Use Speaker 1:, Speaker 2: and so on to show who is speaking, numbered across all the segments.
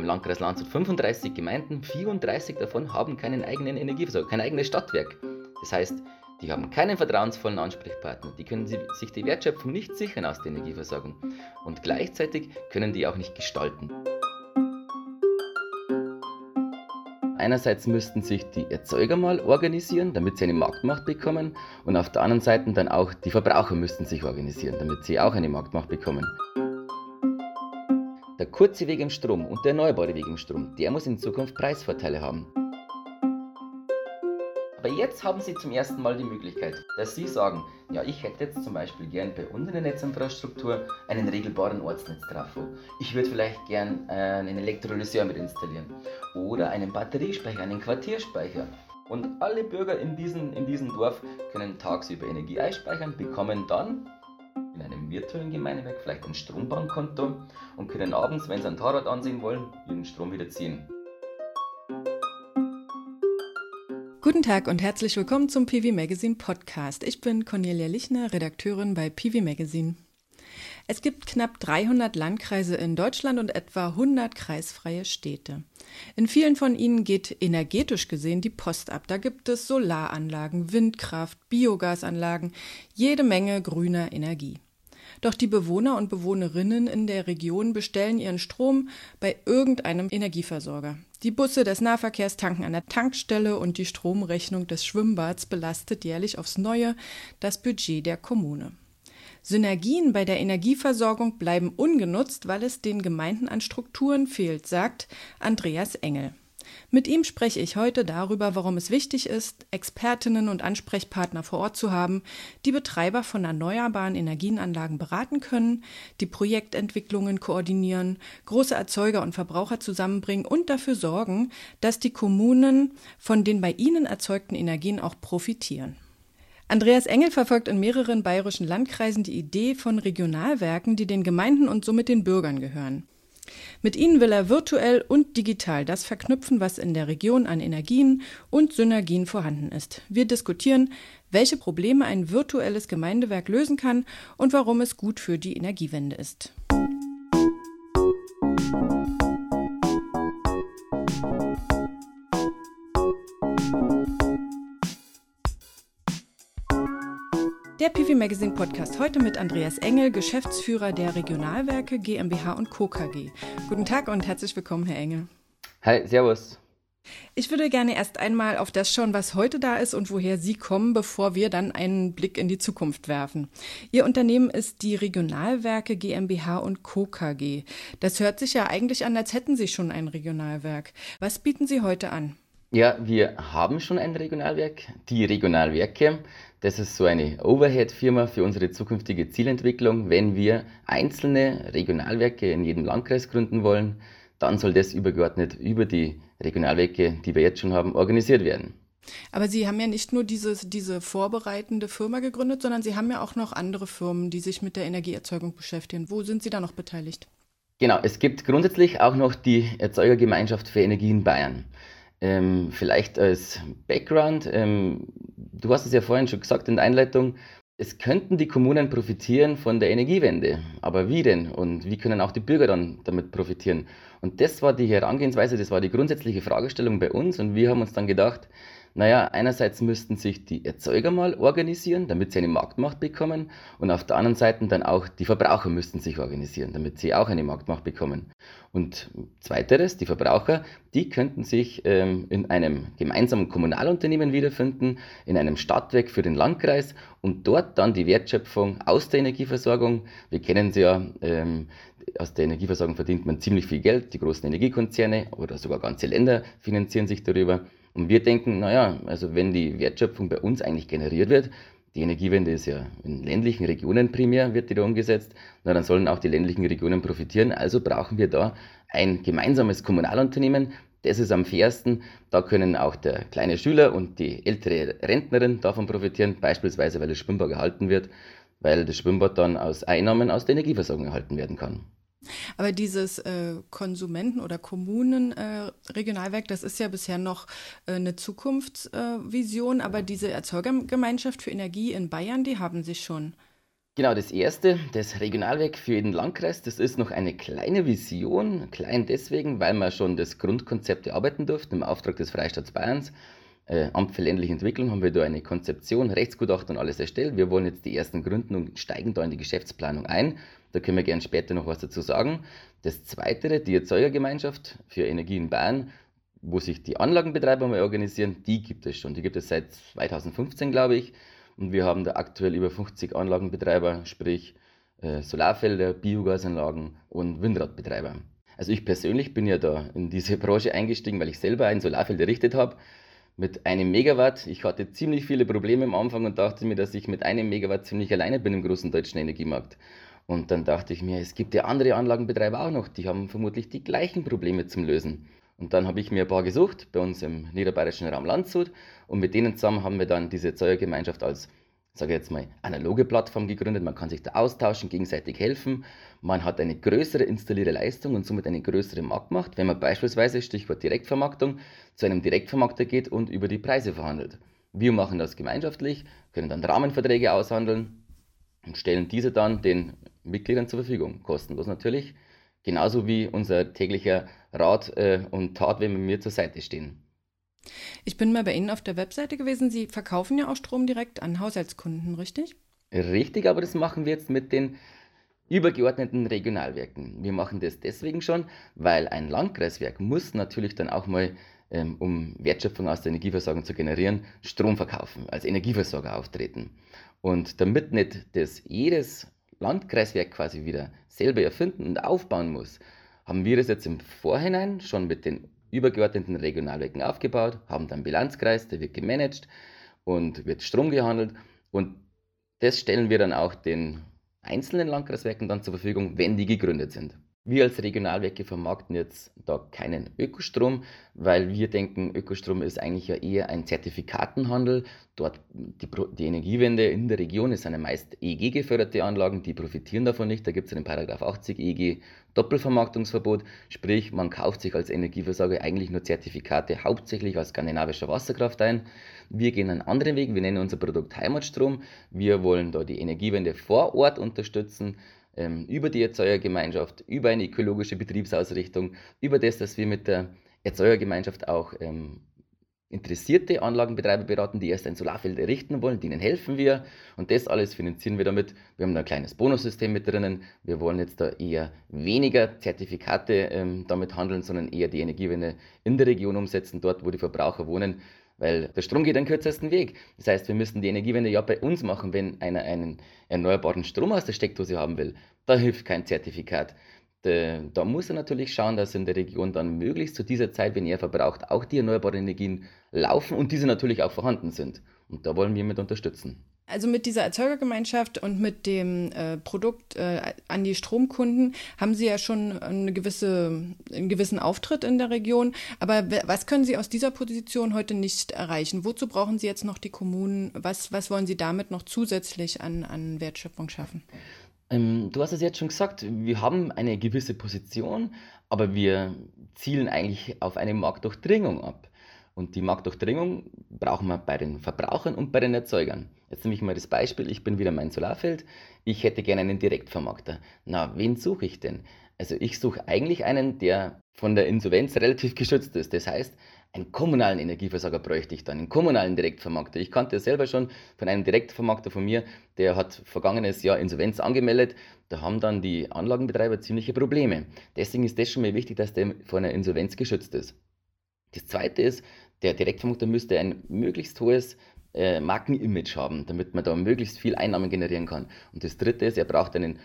Speaker 1: im Landkreis Landshut 35 Gemeinden, 34 davon haben keinen eigenen Energieversorger, kein eigenes Stadtwerk. Das heißt, die haben keinen vertrauensvollen Ansprechpartner, die können sich die Wertschöpfung nicht sichern aus der Energieversorgung und gleichzeitig können die auch nicht gestalten. Einerseits müssten sich die Erzeuger mal organisieren, damit sie eine Marktmacht bekommen und auf der anderen Seite dann auch die Verbraucher müssten sich organisieren, damit sie auch eine Marktmacht bekommen. Der kurze Weg im Strom und der erneuerbare Weg im Strom, der muss in Zukunft Preisvorteile haben. Aber jetzt haben Sie zum ersten Mal die Möglichkeit, dass Sie sagen, ja, ich hätte jetzt zum Beispiel gern bei uns in der Netzinfrastruktur einen regelbaren Ortsnetztrafo. Ich würde vielleicht gern äh, einen Elektrolyseur mit installieren oder einen Batteriespeicher, einen Quartierspeicher. Und alle Bürger in diesem, in diesem Dorf können tagsüber Energie einspeichern, bekommen dann in einem virtuellen Gemeindewerk vielleicht ein Strombankkonto und können abends, wenn sie ein Fahrrad ansehen wollen, ihren Strom wieder ziehen.
Speaker 2: Guten Tag und herzlich willkommen zum PV Magazine Podcast. Ich bin Cornelia Lichner, Redakteurin bei PV Magazine. Es gibt knapp 300 Landkreise in Deutschland und etwa 100 kreisfreie Städte. In vielen von ihnen geht energetisch gesehen die Post ab. Da gibt es Solaranlagen, Windkraft, Biogasanlagen, jede Menge grüner Energie. Doch die Bewohner und Bewohnerinnen in der Region bestellen ihren Strom bei irgendeinem Energieversorger. Die Busse des Nahverkehrs tanken an der Tankstelle und die Stromrechnung des Schwimmbads belastet jährlich aufs Neue das Budget der Kommune. Synergien bei der Energieversorgung bleiben ungenutzt, weil es den Gemeinden an Strukturen fehlt, sagt Andreas Engel. Mit ihm spreche ich heute darüber, warum es wichtig ist, Expertinnen und Ansprechpartner vor Ort zu haben, die Betreiber von erneuerbaren Energienanlagen beraten können, die Projektentwicklungen koordinieren, große Erzeuger und Verbraucher zusammenbringen und dafür sorgen, dass die Kommunen von den bei ihnen erzeugten Energien auch profitieren. Andreas Engel verfolgt in mehreren bayerischen Landkreisen die Idee von Regionalwerken, die den Gemeinden und somit den Bürgern gehören. Mit ihnen will er virtuell und digital das verknüpfen, was in der Region an Energien und Synergien vorhanden ist. Wir diskutieren, welche Probleme ein virtuelles Gemeindewerk lösen kann und warum es gut für die Energiewende ist. Der PV Magazine Podcast heute mit Andreas Engel, Geschäftsführer der Regionalwerke GmbH und Co. KG. Guten Tag und herzlich willkommen, Herr Engel.
Speaker 1: Hi, Servus.
Speaker 2: Ich würde gerne erst einmal auf das schauen, was heute da ist und woher Sie kommen, bevor wir dann einen Blick in die Zukunft werfen. Ihr Unternehmen ist die Regionalwerke GmbH und Co. KG. Das hört sich ja eigentlich an, als hätten Sie schon ein Regionalwerk. Was bieten Sie heute an?
Speaker 1: Ja, wir haben schon ein Regionalwerk, die Regionalwerke. Das ist so eine Overhead-Firma für unsere zukünftige Zielentwicklung. Wenn wir einzelne Regionalwerke in jedem Landkreis gründen wollen, dann soll das übergeordnet über die Regionalwerke, die wir jetzt schon haben, organisiert werden.
Speaker 2: Aber Sie haben ja nicht nur dieses, diese vorbereitende Firma gegründet, sondern Sie haben ja auch noch andere Firmen, die sich mit der Energieerzeugung beschäftigen. Wo sind Sie da noch beteiligt?
Speaker 1: Genau, es gibt grundsätzlich auch noch die Erzeugergemeinschaft für Energie in Bayern. Ähm, vielleicht als Background, ähm, du hast es ja vorhin schon gesagt in der Einleitung, es könnten die Kommunen profitieren von der Energiewende. Aber wie denn? Und wie können auch die Bürger dann damit profitieren? Und das war die Herangehensweise, das war die grundsätzliche Fragestellung bei uns. Und wir haben uns dann gedacht, naja, einerseits müssten sich die Erzeuger mal organisieren, damit sie eine Marktmacht bekommen. Und auf der anderen Seite dann auch die Verbraucher müssten sich organisieren, damit sie auch eine Marktmacht bekommen. Und zweiteres, die Verbraucher, die könnten sich ähm, in einem gemeinsamen Kommunalunternehmen wiederfinden, in einem Stadtwerk für den Landkreis und dort dann die Wertschöpfung aus der Energieversorgung, wir kennen sie ja, ähm, aus der Energieversorgung verdient man ziemlich viel Geld, die großen Energiekonzerne oder sogar ganze Länder finanzieren sich darüber und wir denken, naja, also wenn die Wertschöpfung bei uns eigentlich generiert wird, die Energiewende ist ja in ländlichen Regionen primär, wird die da umgesetzt, na, dann sollen auch die ländlichen Regionen profitieren. Also brauchen wir da ein gemeinsames Kommunalunternehmen. Das ist am fairsten. Da können auch der kleine Schüler und die ältere Rentnerin davon profitieren, beispielsweise weil das Schwimmbad gehalten wird, weil das Schwimmbad dann aus Einnahmen aus der Energieversorgung erhalten werden kann.
Speaker 2: Aber dieses äh, Konsumenten- oder Kommunen-Regionalwerk, äh, das ist ja bisher noch äh, eine Zukunftsvision, aber diese Erzeugergemeinschaft für Energie in Bayern, die haben sie schon.
Speaker 1: Genau, das erste, das Regionalwerk für jeden Landkreis, das ist noch eine kleine Vision. Klein deswegen, weil wir schon das Grundkonzept erarbeiten durften im Auftrag des Freistaats Bayerns. Äh, Amt für ländliche Entwicklung haben wir da eine Konzeption, Rechtsgutachten und alles erstellt. Wir wollen jetzt die ersten gründen und steigen da in die Geschäftsplanung ein. Da können wir gerne später noch was dazu sagen. Das zweite, die Erzeugergemeinschaft für Energie in Bayern, wo sich die Anlagenbetreiber mal organisieren, die gibt es schon. Die gibt es seit 2015, glaube ich. Und wir haben da aktuell über 50 Anlagenbetreiber, sprich äh, Solarfelder, Biogasanlagen und Windradbetreiber. Also ich persönlich bin ja da in diese Branche eingestiegen, weil ich selber ein Solarfeld errichtet habe mit einem Megawatt. Ich hatte ziemlich viele Probleme am Anfang und dachte mir, dass ich mit einem Megawatt ziemlich alleine bin im großen deutschen Energiemarkt. Und dann dachte ich mir, es gibt ja andere Anlagenbetreiber auch noch, die haben vermutlich die gleichen Probleme zum Lösen. Und dann habe ich mir ein paar gesucht bei uns im niederbayerischen Raum Landshut und mit denen zusammen haben wir dann diese Erzeugergemeinschaft als, sage ich jetzt mal, analoge Plattform gegründet. Man kann sich da austauschen, gegenseitig helfen. Man hat eine größere installierte Leistung und somit eine größere Marktmacht, wenn man beispielsweise, Stichwort Direktvermarktung, zu einem Direktvermarkter geht und über die Preise verhandelt. Wir machen das gemeinschaftlich, können dann Rahmenverträge aushandeln und stellen diese dann den Mitgliedern zur Verfügung. Kostenlos natürlich Genauso wie unser täglicher Rat äh, und Tat, wenn wir mir zur Seite stehen.
Speaker 2: Ich bin mal bei Ihnen auf der Webseite gewesen. Sie verkaufen ja auch Strom direkt an Haushaltskunden, richtig?
Speaker 1: Richtig, aber das machen wir jetzt mit den übergeordneten Regionalwerken. Wir machen das deswegen schon, weil ein Landkreiswerk muss natürlich dann auch mal, ähm, um Wertschöpfung aus der Energieversorgung zu generieren, Strom verkaufen, als Energieversorger auftreten. Und damit nicht das jedes Landkreiswerk quasi wieder selber erfinden und aufbauen muss, haben wir das jetzt im Vorhinein schon mit den übergeordneten Regionalwerken aufgebaut, haben dann Bilanzkreis, der wird gemanagt und wird Strom gehandelt und das stellen wir dann auch den einzelnen Landkreiswerken dann zur Verfügung, wenn die gegründet sind. Wir als Regionalwerke vermarkten jetzt da keinen Ökostrom, weil wir denken, Ökostrom ist eigentlich ja eher ein Zertifikatenhandel. Dort die, die Energiewende in der Region ist eine meist EEG-geförderte Anlagen, die profitieren davon nicht. Da gibt es in den Paragraph 80 EEG Doppelvermarktungsverbot, sprich man kauft sich als Energieversorger eigentlich nur Zertifikate hauptsächlich als skandinavischer Wasserkraft ein. Wir gehen einen anderen Weg, wir nennen unser Produkt Heimatstrom. Wir wollen da die Energiewende vor Ort unterstützen über die Erzeugergemeinschaft, über eine ökologische Betriebsausrichtung, über das, dass wir mit der Erzeugergemeinschaft auch ähm, interessierte Anlagenbetreiber beraten, die erst ein Solarfeld errichten wollen, denen helfen wir und das alles finanzieren wir damit. Wir haben da ein kleines Bonussystem mit drinnen. Wir wollen jetzt da eher weniger Zertifikate ähm, damit handeln, sondern eher die Energiewende in der Region umsetzen, dort wo die Verbraucher wohnen, weil der Strom geht den kürzesten Weg. Das heißt, wir müssen die Energiewende ja bei uns machen, wenn einer einen erneuerbaren Strom aus der Steckdose haben will. Da hilft kein Zertifikat. Da muss er natürlich schauen, dass in der Region dann möglichst zu dieser Zeit, wenn er verbraucht, auch die erneuerbaren Energien laufen und diese natürlich auch vorhanden sind. Und da wollen wir mit unterstützen.
Speaker 2: Also mit dieser Erzeugergemeinschaft und mit dem äh, Produkt äh, an die Stromkunden haben Sie ja schon eine gewisse, einen gewissen Auftritt in der Region. Aber was können Sie aus dieser Position heute nicht erreichen? Wozu brauchen Sie jetzt noch die Kommunen? Was, was wollen Sie damit noch zusätzlich an, an Wertschöpfung schaffen?
Speaker 1: Ähm, du hast es jetzt schon gesagt, wir haben eine gewisse Position, aber wir zielen eigentlich auf eine Marktdurchdringung ab. Und die Marktdurchdringung brauchen wir bei den Verbrauchern und bei den Erzeugern. Jetzt nehme ich mal das Beispiel, ich bin wieder mein Solarfeld, ich hätte gerne einen Direktvermarkter. Na, wen suche ich denn? Also ich suche eigentlich einen, der von der Insolvenz relativ geschützt ist. Das heißt, einen kommunalen Energieversorger bräuchte ich dann, einen kommunalen Direktvermarkter. Ich kannte selber schon von einem Direktvermarkter von mir, der hat vergangenes Jahr Insolvenz angemeldet. Da haben dann die Anlagenbetreiber ziemliche Probleme. Deswegen ist das schon mal wichtig, dass der von einer Insolvenz geschützt ist. Das zweite ist, der Direktvermarkter müsste ein möglichst hohes äh, Markenimage haben, damit man da möglichst viel Einnahmen generieren kann. Und das dritte ist, er braucht einen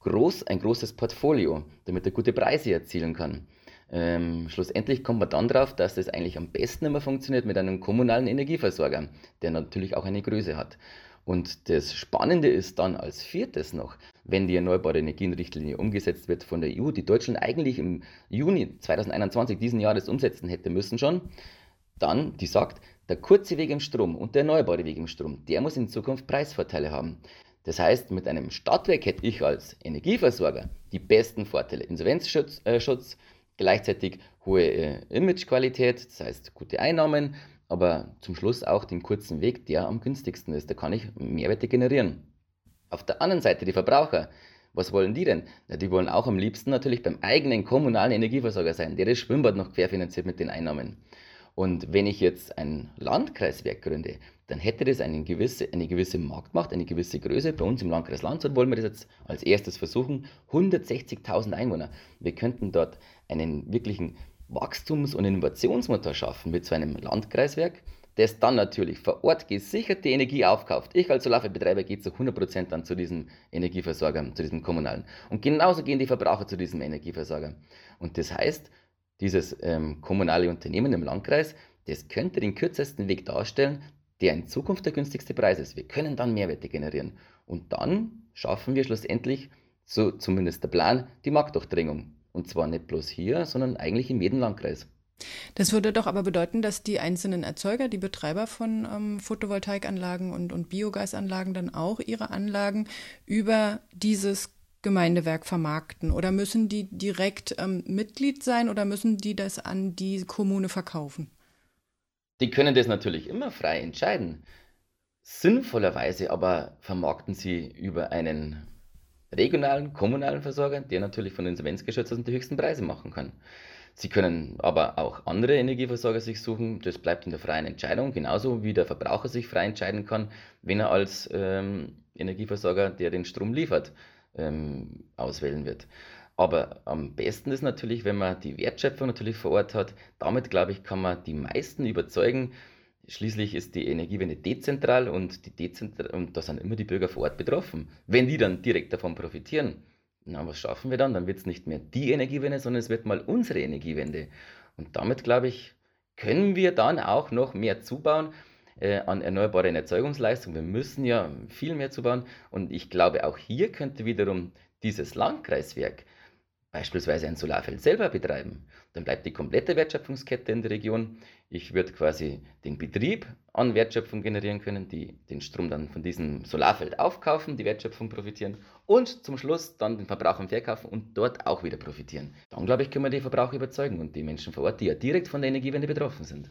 Speaker 1: groß, ein großes Portfolio, damit er gute Preise erzielen kann. Ähm, schlussendlich kommt man dann drauf, dass das eigentlich am besten immer funktioniert mit einem kommunalen Energieversorger, der natürlich auch eine Größe hat. Und das Spannende ist dann als viertes noch, wenn die Erneuerbare Energienrichtlinie umgesetzt wird von der EU, die Deutschland eigentlich im Juni 2021 diesen Jahres umsetzen hätte müssen schon, dann, die sagt, der kurze Weg im Strom und der erneuerbare Weg im Strom, der muss in Zukunft Preisvorteile haben. Das heißt, mit einem Stadtwerk hätte ich als Energieversorger die besten Vorteile. Insolvenzschutz, äh, Schutz, gleichzeitig hohe äh, Imagequalität, das heißt gute Einnahmen, aber zum Schluss auch den kurzen Weg, der am günstigsten ist. Da kann ich Mehrwerte generieren. Auf der anderen Seite die Verbraucher. Was wollen die denn? Na, die wollen auch am liebsten natürlich beim eigenen kommunalen Energieversorger sein, der das Schwimmbad noch querfinanziert mit den Einnahmen. Und wenn ich jetzt ein Landkreiswerk gründe, dann hätte das eine gewisse, eine gewisse Marktmacht, eine gewisse Größe. Bei uns im Landkreis Landshut wollen wir das jetzt als erstes versuchen. 160.000 Einwohner. Wir könnten dort einen wirklichen Wachstums- und Innovationsmotor schaffen mit so einem Landkreiswerk, das dann natürlich vor Ort gesicherte Energie aufkauft. Ich als Solarfallbetreiber gehe zu 100% dann zu diesem Energieversorger, zu diesem kommunalen. Und genauso gehen die Verbraucher zu diesem Energieversorger. Und das heißt, dieses ähm, kommunale Unternehmen im Landkreis, das könnte den kürzesten Weg darstellen, der in Zukunft der günstigste Preis ist. Wir können dann Mehrwerte generieren. Und dann schaffen wir schlussendlich, so zumindest der Plan, die Marktdurchdringung. Und zwar nicht bloß hier, sondern eigentlich in jedem Landkreis.
Speaker 2: Das würde doch aber bedeuten, dass die einzelnen Erzeuger, die Betreiber von ähm, Photovoltaikanlagen und, und Biogasanlagen dann auch ihre Anlagen über dieses Gemeindewerk vermarkten? Oder müssen die direkt ähm, Mitglied sein oder müssen die das an die Kommune verkaufen?
Speaker 1: Die können das natürlich immer frei entscheiden. Sinnvollerweise aber vermarkten sie über einen regionalen, kommunalen Versorger, der natürlich von Insolvenzgeschützten die höchsten Preise machen kann. Sie können aber auch andere Energieversorger sich suchen. Das bleibt in der freien Entscheidung, genauso wie der Verbraucher sich frei entscheiden kann, wenn er als ähm, Energieversorger, der den Strom liefert, ähm, auswählen wird. Aber am besten ist natürlich, wenn man die Wertschöpfung natürlich vor Ort hat. Damit, glaube ich, kann man die meisten überzeugen. Schließlich ist die Energiewende dezentral und, die dezentral und da sind immer die Bürger vor Ort betroffen. Wenn die dann direkt davon profitieren, na, was schaffen wir dann? Dann wird es nicht mehr die Energiewende, sondern es wird mal unsere Energiewende. Und damit, glaube ich, können wir dann auch noch mehr zubauen äh, an erneuerbaren Erzeugungsleistung. Wir müssen ja viel mehr zubauen. Und ich glaube, auch hier könnte wiederum dieses Landkreiswerk beispielsweise ein Solarfeld selber betreiben, dann bleibt die komplette Wertschöpfungskette in der Region. Ich würde quasi den Betrieb an Wertschöpfung generieren können, die den Strom dann von diesem Solarfeld aufkaufen, die Wertschöpfung profitieren und zum Schluss dann den Verbrauchern verkaufen und dort auch wieder profitieren. Dann glaube ich, können wir die Verbraucher überzeugen und die Menschen vor Ort, die ja direkt von der Energiewende betroffen sind.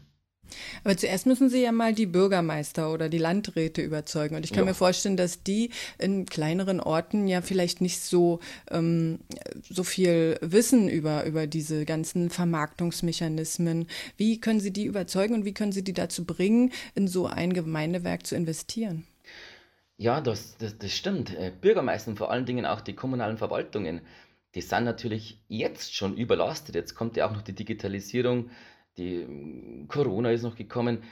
Speaker 2: Aber zuerst müssen Sie ja mal die Bürgermeister oder die Landräte überzeugen. Und ich kann ja. mir vorstellen, dass die in kleineren Orten ja vielleicht nicht so, ähm, so viel wissen über, über diese ganzen Vermarktungsmechanismen. Wie können Sie die überzeugen und wie können Sie die dazu bringen, in so ein Gemeindewerk zu investieren?
Speaker 1: Ja, das, das, das stimmt. Äh, Bürgermeister und vor allen Dingen auch die kommunalen Verwaltungen, die sind natürlich jetzt schon überlastet. Jetzt kommt ja auch noch die Digitalisierung die mm, Corona ist noch gekommen.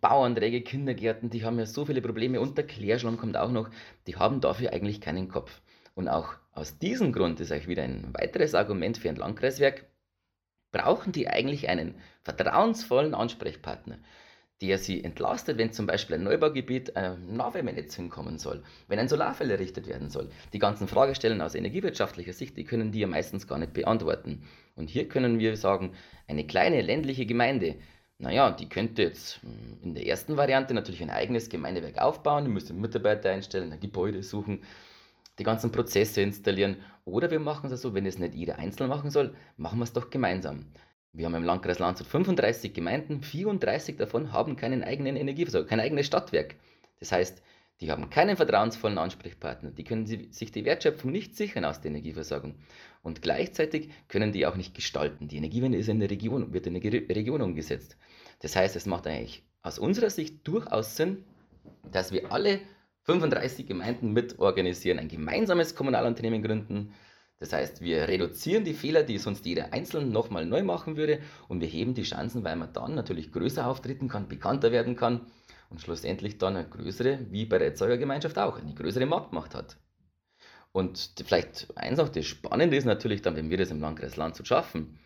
Speaker 1: Bauanträge, Kindergärten, die haben ja so viele Probleme und der Klärschlamm kommt auch noch. Die haben dafür eigentlich keinen Kopf. Und auch aus diesem Grund ist euch wieder ein weiteres Argument für ein Landkreiswerk. Brauchen die eigentlich einen vertrauensvollen Ansprechpartner? Der sie entlastet, wenn zum Beispiel ein Neubaugebiet ein Nahwärmenetz hinkommen soll, wenn ein Solarfeld errichtet werden soll. Die ganzen Fragestellen aus energiewirtschaftlicher Sicht, die können die ja meistens gar nicht beantworten. Und hier können wir sagen, eine kleine ländliche Gemeinde, naja, die könnte jetzt hm, in der ersten Variante natürlich ein eigenes Gemeindewerk aufbauen, die müsste Mitarbeiter einstellen, ein Gebäude suchen, die ganzen Prozesse installieren. Oder wir machen es so, wenn es nicht jeder einzeln machen soll, machen wir es doch gemeinsam. Wir haben im Landkreis Landshut 35 Gemeinden, 34 davon haben keinen eigenen Energieversorger, kein eigenes Stadtwerk. Das heißt, die haben keinen vertrauensvollen Ansprechpartner, die können sich die Wertschöpfung nicht sichern aus der Energieversorgung. Und gleichzeitig können die auch nicht gestalten. Die Energiewende ist in der Region, wird in der Region umgesetzt. Das heißt, es macht eigentlich aus unserer Sicht durchaus Sinn, dass wir alle 35 Gemeinden mit organisieren, ein gemeinsames Kommunalunternehmen gründen, das heißt, wir reduzieren die Fehler, die sonst jeder einzeln nochmal neu machen würde und wir heben die Chancen, weil man dann natürlich größer auftreten kann, bekannter werden kann und schlussendlich dann eine größere, wie bei der Erzeugergemeinschaft auch, eine größere Marktmacht hat. Und vielleicht eins auch, das Spannende ist natürlich dann, wenn wir das im Landkreis Landshut schaffen,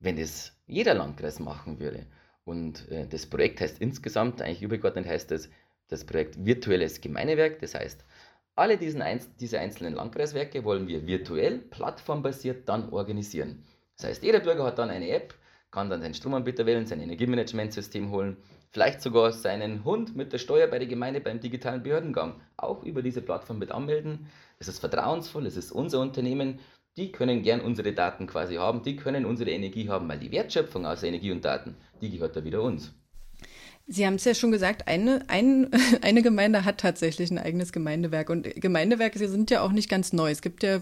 Speaker 1: wenn das jeder Landkreis machen würde und äh, das Projekt heißt insgesamt, eigentlich übergeordnet heißt das, das Projekt Virtuelles Gemeinewerk, das heißt, alle diesen, diese einzelnen Landkreiswerke wollen wir virtuell, plattformbasiert dann organisieren. Das heißt, jeder Bürger hat dann eine App, kann dann seinen Stromanbieter wählen, sein Energiemanagementsystem holen, vielleicht sogar seinen Hund mit der Steuer bei der Gemeinde beim digitalen Behördengang auch über diese Plattform mit anmelden. Es ist vertrauensvoll, es ist unser Unternehmen, die können gern unsere Daten quasi haben, die können unsere Energie haben, weil die Wertschöpfung aus Energie und Daten, die gehört da wieder uns.
Speaker 2: Sie haben es ja schon gesagt, eine, ein, eine Gemeinde hat tatsächlich ein eigenes Gemeindewerk. Und Gemeindewerke sind ja auch nicht ganz neu. Es gibt ja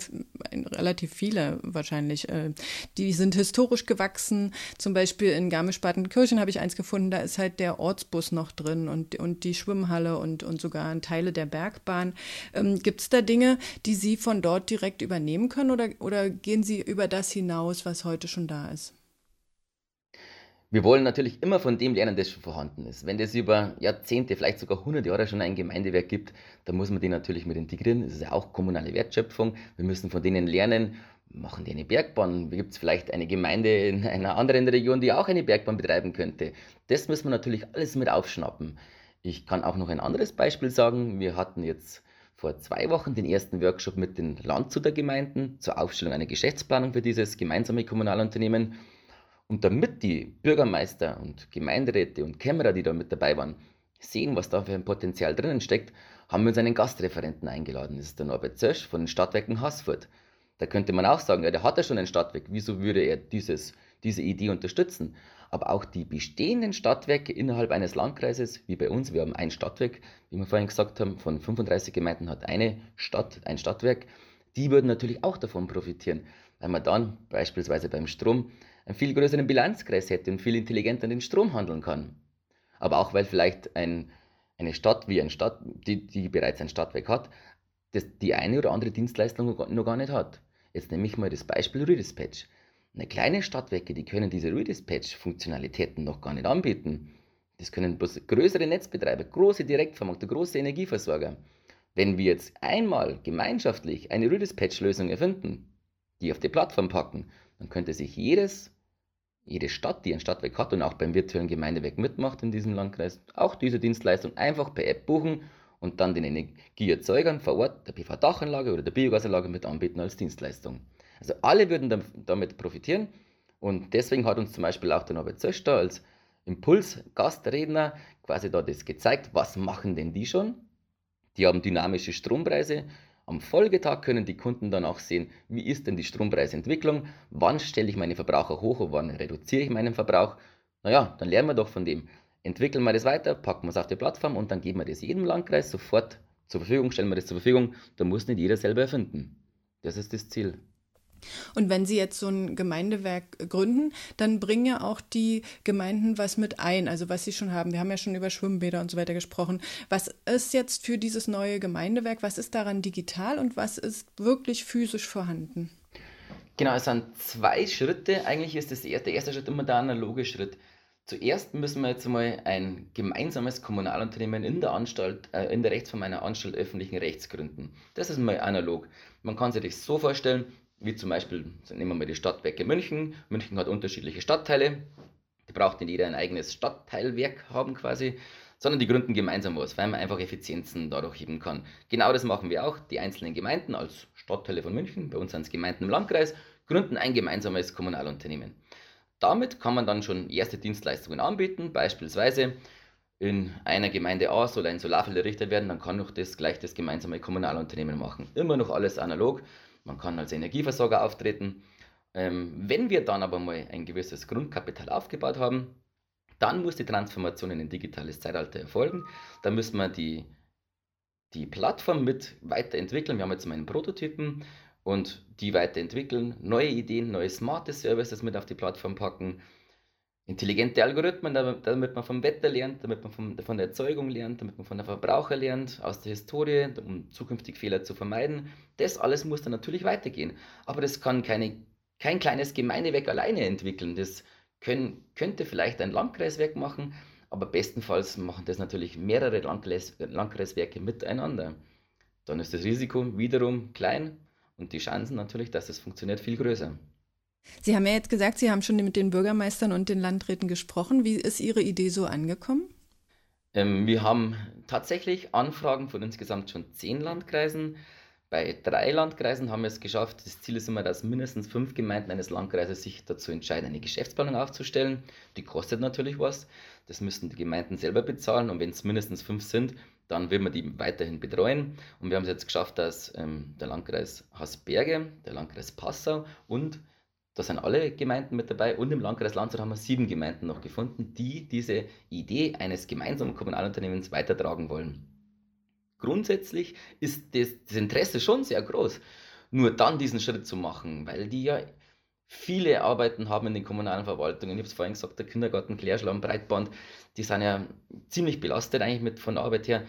Speaker 2: relativ viele wahrscheinlich. Äh, die sind historisch gewachsen. Zum Beispiel in Garmisch-Partenkirchen habe ich eins gefunden, da ist halt der Ortsbus noch drin und, und die Schwimmhalle und, und sogar Teile der Bergbahn. Ähm, gibt es da Dinge, die Sie von dort direkt übernehmen können oder, oder gehen Sie über das hinaus, was heute schon da ist?
Speaker 1: Wir wollen natürlich immer von dem lernen, das schon vorhanden ist. Wenn es über Jahrzehnte, vielleicht sogar 100 Jahre schon ein Gemeindewerk gibt, dann muss man die natürlich mit integrieren. Das ist ja auch kommunale Wertschöpfung. Wir müssen von denen lernen, machen die eine Bergbahn? Gibt es vielleicht eine Gemeinde in einer anderen Region, die auch eine Bergbahn betreiben könnte? Das müssen wir natürlich alles mit aufschnappen. Ich kann auch noch ein anderes Beispiel sagen. Wir hatten jetzt vor zwei Wochen den ersten Workshop mit den Landshuter zur Aufstellung einer Geschäftsplanung für dieses gemeinsame Kommunalunternehmen. Und damit die Bürgermeister und Gemeinderäte und Kämmerer, die da mit dabei waren, sehen, was da für ein Potenzial drinnen steckt, haben wir uns einen Gastreferenten eingeladen. Das ist der Norbert Zösch von den Stadtwerken Haßfurt. Da könnte man auch sagen, ja, der hat ja schon ein Stadtwerk, wieso würde er dieses, diese Idee unterstützen? Aber auch die bestehenden Stadtwerke innerhalb eines Landkreises, wie bei uns, wir haben ein Stadtwerk, wie wir vorhin gesagt haben, von 35 Gemeinden hat eine Stadt ein Stadtwerk, die würden natürlich auch davon profitieren, weil man dann beispielsweise beim Strom einen viel größeren Bilanzkreis hätte und viel intelligenter den Strom handeln kann. Aber auch weil vielleicht ein, eine Stadt wie eine Stadt, die, die bereits ein Stadtwerk hat, das die eine oder andere Dienstleistung noch gar nicht hat. Jetzt nehme ich mal das Beispiel Redispatch. Eine kleine Stadtwerke, die können diese Redispatch-Funktionalitäten noch gar nicht anbieten. Das können größere Netzbetreiber, große Direktvermarkter, große Energieversorger. Wenn wir jetzt einmal gemeinschaftlich eine Redispatch-Lösung erfinden, die auf die Plattform packen, dann könnte sich jedes jede Stadt, die ein Stadtwerk hat und auch beim virtuellen Gemeindewerk mitmacht in diesem Landkreis, auch diese Dienstleistung einfach per App buchen und dann den Energieerzeugern vor Ort der PV-Dachanlage oder der Biogasanlage mit anbieten als Dienstleistung. Also alle würden damit profitieren und deswegen hat uns zum Beispiel auch der Norbert Zöster als Impuls-Gastredner quasi da das gezeigt, was machen denn die schon? Die haben dynamische Strompreise, am Folgetag können die Kunden dann auch sehen, wie ist denn die Strompreisentwicklung, wann stelle ich meine Verbraucher hoch und wann reduziere ich meinen Verbrauch. Naja, dann lernen wir doch von dem. Entwickeln wir das weiter, packen wir es auf die Plattform und dann geben wir das jedem Landkreis sofort zur Verfügung, stellen wir das zur Verfügung. Da muss nicht jeder selber erfinden. Das ist das Ziel.
Speaker 2: Und wenn Sie jetzt so ein Gemeindewerk gründen, dann bringen ja auch die Gemeinden was mit ein, also was sie schon haben. Wir haben ja schon über Schwimmbäder und so weiter gesprochen. Was ist jetzt für dieses neue Gemeindewerk, was ist daran digital und was ist wirklich physisch vorhanden?
Speaker 1: Genau, es sind zwei Schritte. Eigentlich ist das der erste Schritt immer der analoge Schritt. Zuerst müssen wir jetzt mal ein gemeinsames Kommunalunternehmen in der Anstalt, äh, in der Rechtsform einer Anstalt öffentlichen Rechts gründen. Das ist mal analog. Man kann sich das so vorstellen, wie zum Beispiel, nehmen wir mal die Stadtwerke München. München hat unterschiedliche Stadtteile. Die braucht nicht jeder ein eigenes Stadtteilwerk haben quasi, sondern die gründen gemeinsam was, weil man einfach Effizienzen dadurch heben kann. Genau das machen wir auch. Die einzelnen Gemeinden als Stadtteile von München, bei uns sind es Gemeinden im Landkreis, gründen ein gemeinsames Kommunalunternehmen. Damit kann man dann schon erste Dienstleistungen anbieten, beispielsweise in einer Gemeinde A soll ein Solarfeld errichtet werden, dann kann noch das gleich das gemeinsame Kommunalunternehmen machen. Immer noch alles analog. Man kann als Energieversorger auftreten. Ähm, wenn wir dann aber mal ein gewisses Grundkapital aufgebaut haben, dann muss die Transformation in ein digitales Zeitalter erfolgen. Da müssen wir die, die Plattform mit weiterentwickeln. Wir haben jetzt mal einen Prototypen und die weiterentwickeln, neue Ideen, neue smarte Services mit auf die Plattform packen intelligente Algorithmen, damit man vom Wetter lernt, damit man von der Erzeugung lernt, damit man von der Verbraucher lernt, aus der Historie, um zukünftig Fehler zu vermeiden. Das alles muss dann natürlich weitergehen. Aber das kann keine, kein kleines Gemeindewerk alleine entwickeln. Das können, könnte vielleicht ein Landkreiswerk machen, aber bestenfalls machen das natürlich mehrere Landkreis, Landkreiswerke miteinander. Dann ist das Risiko wiederum klein und die Chancen natürlich, dass es funktioniert, viel größer.
Speaker 2: Sie haben ja jetzt gesagt, Sie haben schon mit den Bürgermeistern und den Landräten gesprochen. Wie ist Ihre Idee so angekommen?
Speaker 1: Ähm, wir haben tatsächlich Anfragen von insgesamt schon zehn Landkreisen. Bei drei Landkreisen haben wir es geschafft. Das Ziel ist immer, dass mindestens fünf Gemeinden eines Landkreises sich dazu entscheiden, eine Geschäftsplanung aufzustellen. Die kostet natürlich was. Das müssten die Gemeinden selber bezahlen. Und wenn es mindestens fünf sind, dann will man die weiterhin betreuen. Und wir haben es jetzt geschafft, dass ähm, der Landkreis Hasberge, der Landkreis Passau und Da sind alle Gemeinden mit dabei und im Landkreis Landshut haben wir sieben Gemeinden noch gefunden, die diese Idee eines gemeinsamen Kommunalunternehmens weitertragen wollen. Grundsätzlich ist das, das Interesse schon sehr groß, nur dann diesen Schritt zu machen, weil die ja viele Arbeiten haben in den kommunalen Verwaltungen. Ich habe es vorhin gesagt, der Kindergarten, Klärschlamm, Breitband, die sind ja ziemlich belastet eigentlich mit von der Arbeit her,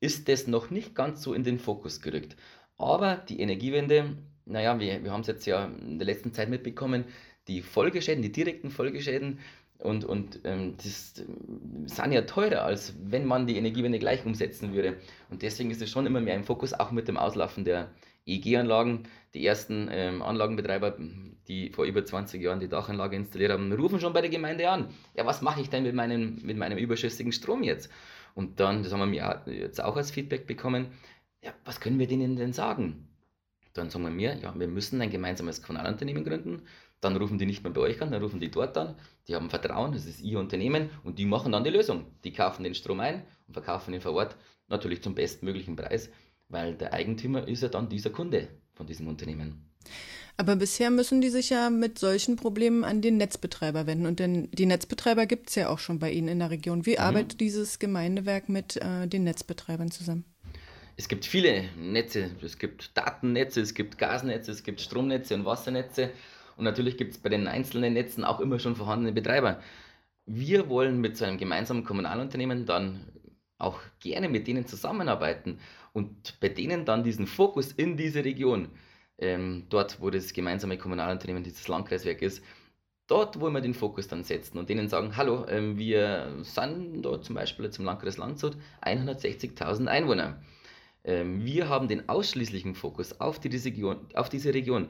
Speaker 1: ist das noch nicht ganz so in den Fokus gerückt. Aber die Energiewende naja, wir, wir haben es jetzt ja in der letzten Zeit mitbekommen, die Folgeschäden, die direkten Folgeschäden und, und ähm, das sind ja teurer, als wenn man die Energiewende gleich umsetzen würde. Und deswegen ist es schon immer mehr im Fokus, auch mit dem Auslaufen der EG-Anlagen. Die ersten ähm, Anlagenbetreiber, die vor über 20 Jahren die Dachanlage installiert haben, rufen schon bei der Gemeinde an. Ja, was mache ich denn mit meinem, mit meinem überschüssigen Strom jetzt? Und dann, das haben wir jetzt auch als Feedback bekommen, ja, was können wir denen denn sagen? Dann sagen wir mir, ja, wir müssen ein gemeinsames Kommunalunternehmen gründen. Dann rufen die nicht mehr bei euch an, dann rufen die dort an. Die haben Vertrauen, das ist ihr Unternehmen und die machen dann die Lösung. Die kaufen den Strom ein und verkaufen ihn vor Ort natürlich zum bestmöglichen Preis, weil der Eigentümer ist ja dann dieser Kunde von diesem Unternehmen.
Speaker 2: Aber bisher müssen die sich ja mit solchen Problemen an den Netzbetreiber wenden. Und denn die Netzbetreiber gibt es ja auch schon bei Ihnen in der Region. Wie mhm. arbeitet dieses Gemeindewerk mit äh, den Netzbetreibern zusammen?
Speaker 1: Es gibt viele Netze. Es gibt Datennetze, es gibt Gasnetze, es gibt Stromnetze und Wassernetze. Und natürlich gibt es bei den einzelnen Netzen auch immer schon vorhandene Betreiber. Wir wollen mit so einem gemeinsamen Kommunalunternehmen dann auch gerne mit denen zusammenarbeiten und bei denen dann diesen Fokus in diese Region, ähm, dort wo das gemeinsame Kommunalunternehmen dieses Landkreiswerk ist, dort wollen wir den Fokus dann setzen und denen sagen, hallo, ähm, wir sind dort zum Beispiel zum Landkreis Landshut 160.000 Einwohner. Ähm, wir haben den ausschließlichen Fokus auf, die, Region, auf diese Region.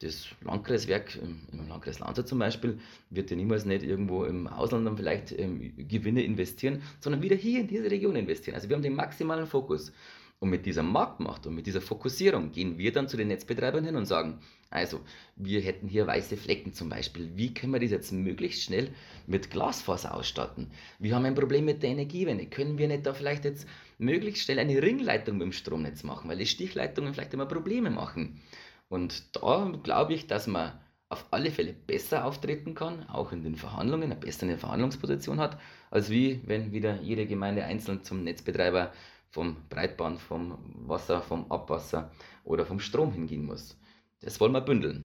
Speaker 1: Das Landkreiswerk im Landkreis Landshut zum Beispiel wird ja niemals nicht irgendwo im Ausland dann vielleicht ähm, Gewinne investieren, sondern wieder hier in diese Region investieren. Also wir haben den maximalen Fokus. Und mit dieser Marktmacht und mit dieser Fokussierung gehen wir dann zu den Netzbetreibern hin und sagen, also wir hätten hier weiße Flecken zum Beispiel. Wie können wir das jetzt möglichst schnell mit Glasfaser ausstatten? Wir haben ein Problem mit der Energiewende. Können wir nicht da vielleicht jetzt möglichst schnell eine Ringleitung mit dem Stromnetz machen, weil die Stichleitungen vielleicht immer Probleme machen? Und da glaube ich, dass man auf alle Fälle besser auftreten kann, auch in den Verhandlungen, eine bessere Verhandlungsposition hat, als wie wenn wieder jede Gemeinde einzeln zum Netzbetreiber vom Breitband, vom Wasser, vom Abwasser oder vom Strom hingehen muss. Das wollen wir bündeln.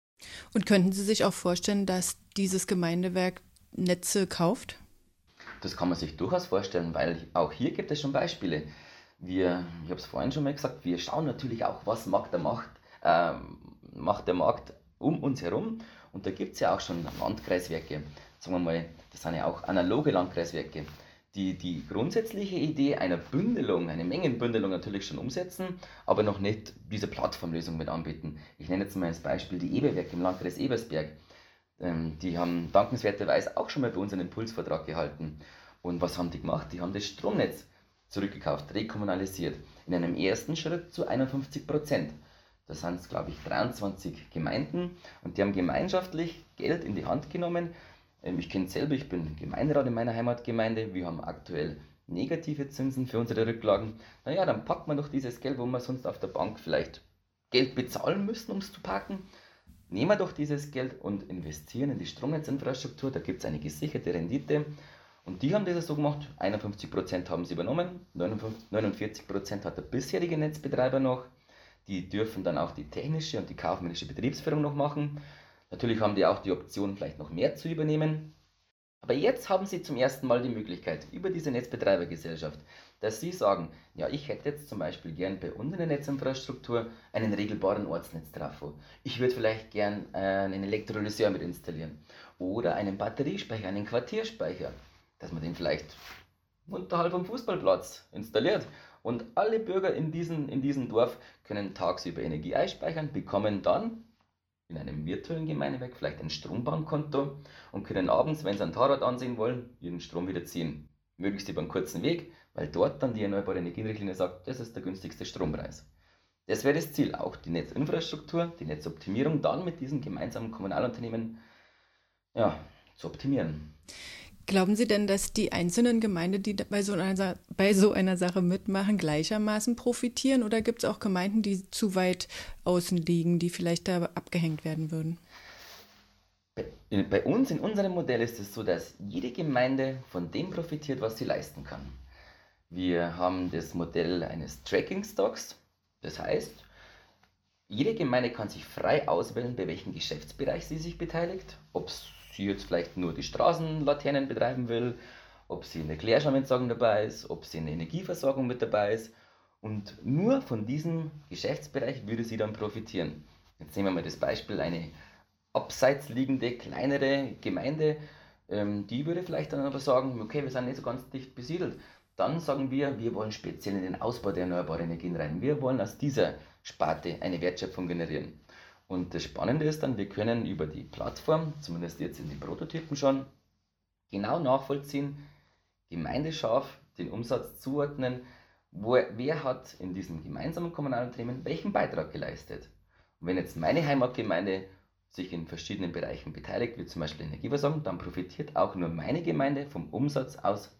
Speaker 2: Und könnten Sie sich auch vorstellen, dass dieses Gemeindewerk Netze kauft?
Speaker 1: Das kann man sich durchaus vorstellen, weil auch hier gibt es schon Beispiele. Wir, ich habe es vorhin schon mal gesagt, wir schauen natürlich auch, was macht der, Macht, äh, macht der Markt um uns herum. Und da gibt es ja auch schon Landkreiswerke. Sagen wir mal, das sind ja auch analoge Landkreiswerke die die grundsätzliche Idee einer Bündelung, eine Mengenbündelung natürlich schon umsetzen, aber noch nicht diese Plattformlösung mit anbieten. Ich nenne jetzt mal als Beispiel die Eberwerk im Landkreis Ebersberg. Ähm, die haben dankenswerterweise auch schon mal bei uns einen Impulsvortrag gehalten. Und was haben die gemacht? Die haben das Stromnetz zurückgekauft, rekommunalisiert. In einem ersten Schritt zu 51 Prozent. Da sind es, glaube ich, 23 Gemeinden und die haben gemeinschaftlich Geld in die Hand genommen, ich kenne selber, ich bin Gemeinderat in meiner Heimatgemeinde. Wir haben aktuell negative Zinsen für unsere Rücklagen. Naja, dann packt man doch dieses Geld, wo wir sonst auf der Bank vielleicht Geld bezahlen müssen, um es zu packen. Nehmen wir doch dieses Geld und investieren in die Stromnetzinfrastruktur. Da gibt es eine gesicherte Rendite. Und die haben das so gemacht. 51% haben sie übernommen, 49% hat der bisherige Netzbetreiber noch. Die dürfen dann auch die technische und die kaufmännische Betriebsführung noch machen. Natürlich haben die auch die Option, vielleicht noch mehr zu übernehmen. Aber jetzt haben sie zum ersten Mal die Möglichkeit, über diese Netzbetreibergesellschaft, dass sie sagen, ja, ich hätte jetzt zum Beispiel gern bei uns in der Netzinfrastruktur einen regelbaren Ortsnetztrafo. Ich würde vielleicht gern äh, einen Elektrolyseur mit installieren. Oder einen Batteriespeicher, einen Quartierspeicher, dass man den vielleicht unterhalb vom Fußballplatz installiert. Und alle Bürger in diesem, in diesem Dorf können tagsüber Energie einspeichern, bekommen dann in einem virtuellen Gemeindewerk vielleicht ein Strombankkonto und können abends, wenn sie ein Fahrrad ansehen wollen, ihren Strom wieder ziehen. Möglichst über einen kurzen Weg, weil dort dann die erneuerbare Energienrichtlinie sagt, das ist der günstigste Strompreis. Das wäre das Ziel, auch die Netzinfrastruktur, die Netzoptimierung dann mit diesen gemeinsamen Kommunalunternehmen ja, zu optimieren.
Speaker 2: Glauben Sie denn, dass die einzelnen Gemeinden, die bei so einer, bei so einer Sache mitmachen, gleichermaßen profitieren? Oder gibt es auch Gemeinden, die zu weit außen liegen, die vielleicht da abgehängt werden würden?
Speaker 1: Bei, bei uns in unserem Modell ist es so, dass jede Gemeinde von dem profitiert, was sie leisten kann. Wir haben das Modell eines Tracking Stocks. Das heißt, jede Gemeinde kann sich frei auswählen, bei welchem Geschäftsbereich sie sich beteiligt. Ob sie jetzt vielleicht nur die Straßenlaternen betreiben will, ob sie eine Klärschaumentsorgung dabei ist, ob sie eine Energieversorgung mit dabei ist. Und nur von diesem Geschäftsbereich würde sie dann profitieren. Jetzt nehmen wir mal das Beispiel, eine abseits liegende kleinere Gemeinde, ähm, die würde vielleicht dann aber sagen, okay, wir sind nicht so ganz dicht besiedelt. Dann sagen wir, wir wollen speziell in den Ausbau der erneuerbaren Energien rein. Wir wollen aus dieser Sparte eine Wertschöpfung generieren. Und das Spannende ist dann, wir können über die Plattform, zumindest jetzt in den Prototypen schon, genau nachvollziehen, gemeindescharf den Umsatz zuordnen, wo, wer hat in diesem gemeinsamen kommunalen Unternehmen welchen Beitrag geleistet. Und wenn jetzt meine Heimatgemeinde sich in verschiedenen Bereichen beteiligt, wie zum Beispiel Energieversorgung, dann profitiert auch nur meine Gemeinde vom Umsatz aus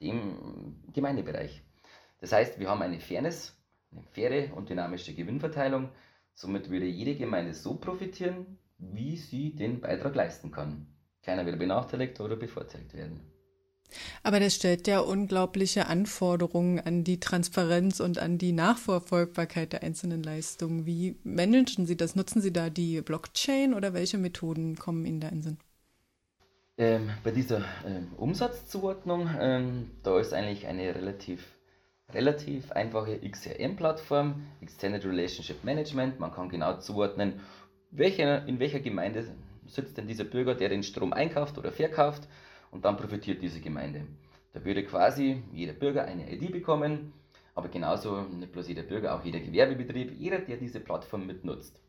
Speaker 1: dem Gemeindebereich. Das heißt, wir haben eine Fairness, eine faire und dynamische Gewinnverteilung. Somit würde jede Gemeinde so profitieren, wie sie den Beitrag leisten kann. Keiner will benachteiligt oder bevorteiligt werden.
Speaker 2: Aber das stellt ja unglaubliche Anforderungen an die Transparenz und an die Nachverfolgbarkeit der einzelnen Leistungen. Wie managen Sie das? Nutzen Sie da die Blockchain oder welche Methoden kommen Ihnen da in Sinn?
Speaker 1: Ähm, bei dieser ähm, Umsatzzuordnung, ähm, da ist eigentlich eine relativ, relativ einfache XRM-Plattform, Extended Relationship Management. Man kann genau zuordnen, welche, in welcher Gemeinde sitzt denn dieser Bürger, der den Strom einkauft oder verkauft und dann profitiert diese Gemeinde. Da würde quasi jeder Bürger eine ID bekommen, aber genauso nicht bloß jeder Bürger, auch jeder Gewerbebetrieb, jeder, der diese Plattform mitnutzt.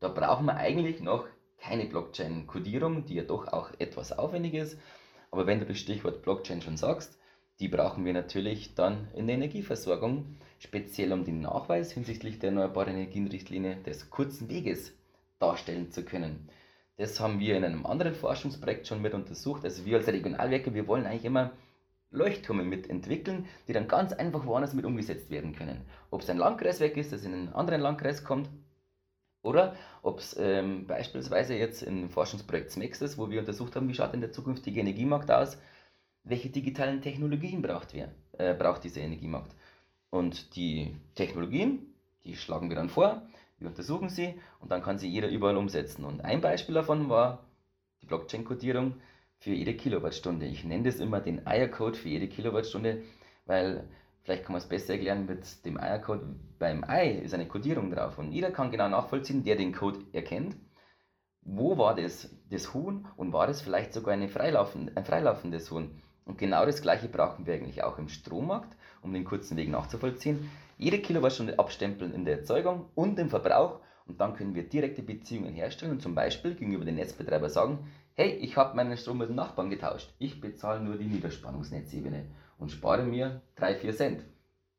Speaker 1: Da brauchen wir eigentlich noch keine Blockchain-Kodierung, die ja doch auch etwas aufwendig ist. Aber wenn du das Stichwort Blockchain schon sagst, die brauchen wir natürlich dann in der Energieversorgung, speziell um den Nachweis hinsichtlich der Erneuerbaren Energienrichtlinie des kurzen Weges darstellen zu können. Das haben wir in einem anderen Forschungsprojekt schon mit untersucht. Also wir als Regionalwerke, wir wollen eigentlich immer Leuchttürme mitentwickeln, die dann ganz einfach woanders mit umgesetzt werden können. Ob es ein Landkreiswerk ist, das in einen anderen Landkreis kommt, oder ob es ähm, beispielsweise jetzt im Forschungsprojekt SMEX ist, wo wir untersucht haben, wie schaut denn der zukünftige Energiemarkt aus, welche digitalen Technologien braucht, wir, äh, braucht dieser Energiemarkt. Und die Technologien, die schlagen wir dann vor, wir untersuchen sie und dann kann sie jeder überall umsetzen. Und ein Beispiel davon war die Blockchain-Codierung für jede Kilowattstunde. Ich nenne das immer den Eiercode für jede Kilowattstunde, weil vielleicht kann man es besser erklären mit dem Eiercode. Beim Ei ist eine Codierung drauf und jeder kann genau nachvollziehen, der den Code erkennt. Wo war das, das Huhn und war das vielleicht sogar eine freilaufend, ein freilaufendes Huhn? Und genau das gleiche brauchen wir eigentlich auch im Strommarkt, um den kurzen Weg nachzuvollziehen. Jede Kilowattstunde abstempeln in der Erzeugung und im Verbrauch. Und dann können wir direkte Beziehungen herstellen und zum Beispiel gegenüber den Netzbetreiber sagen, hey, ich habe meinen Strom mit dem Nachbarn getauscht, ich bezahle nur die Niederspannungsnetzebene und spare mir 3-4 Cent.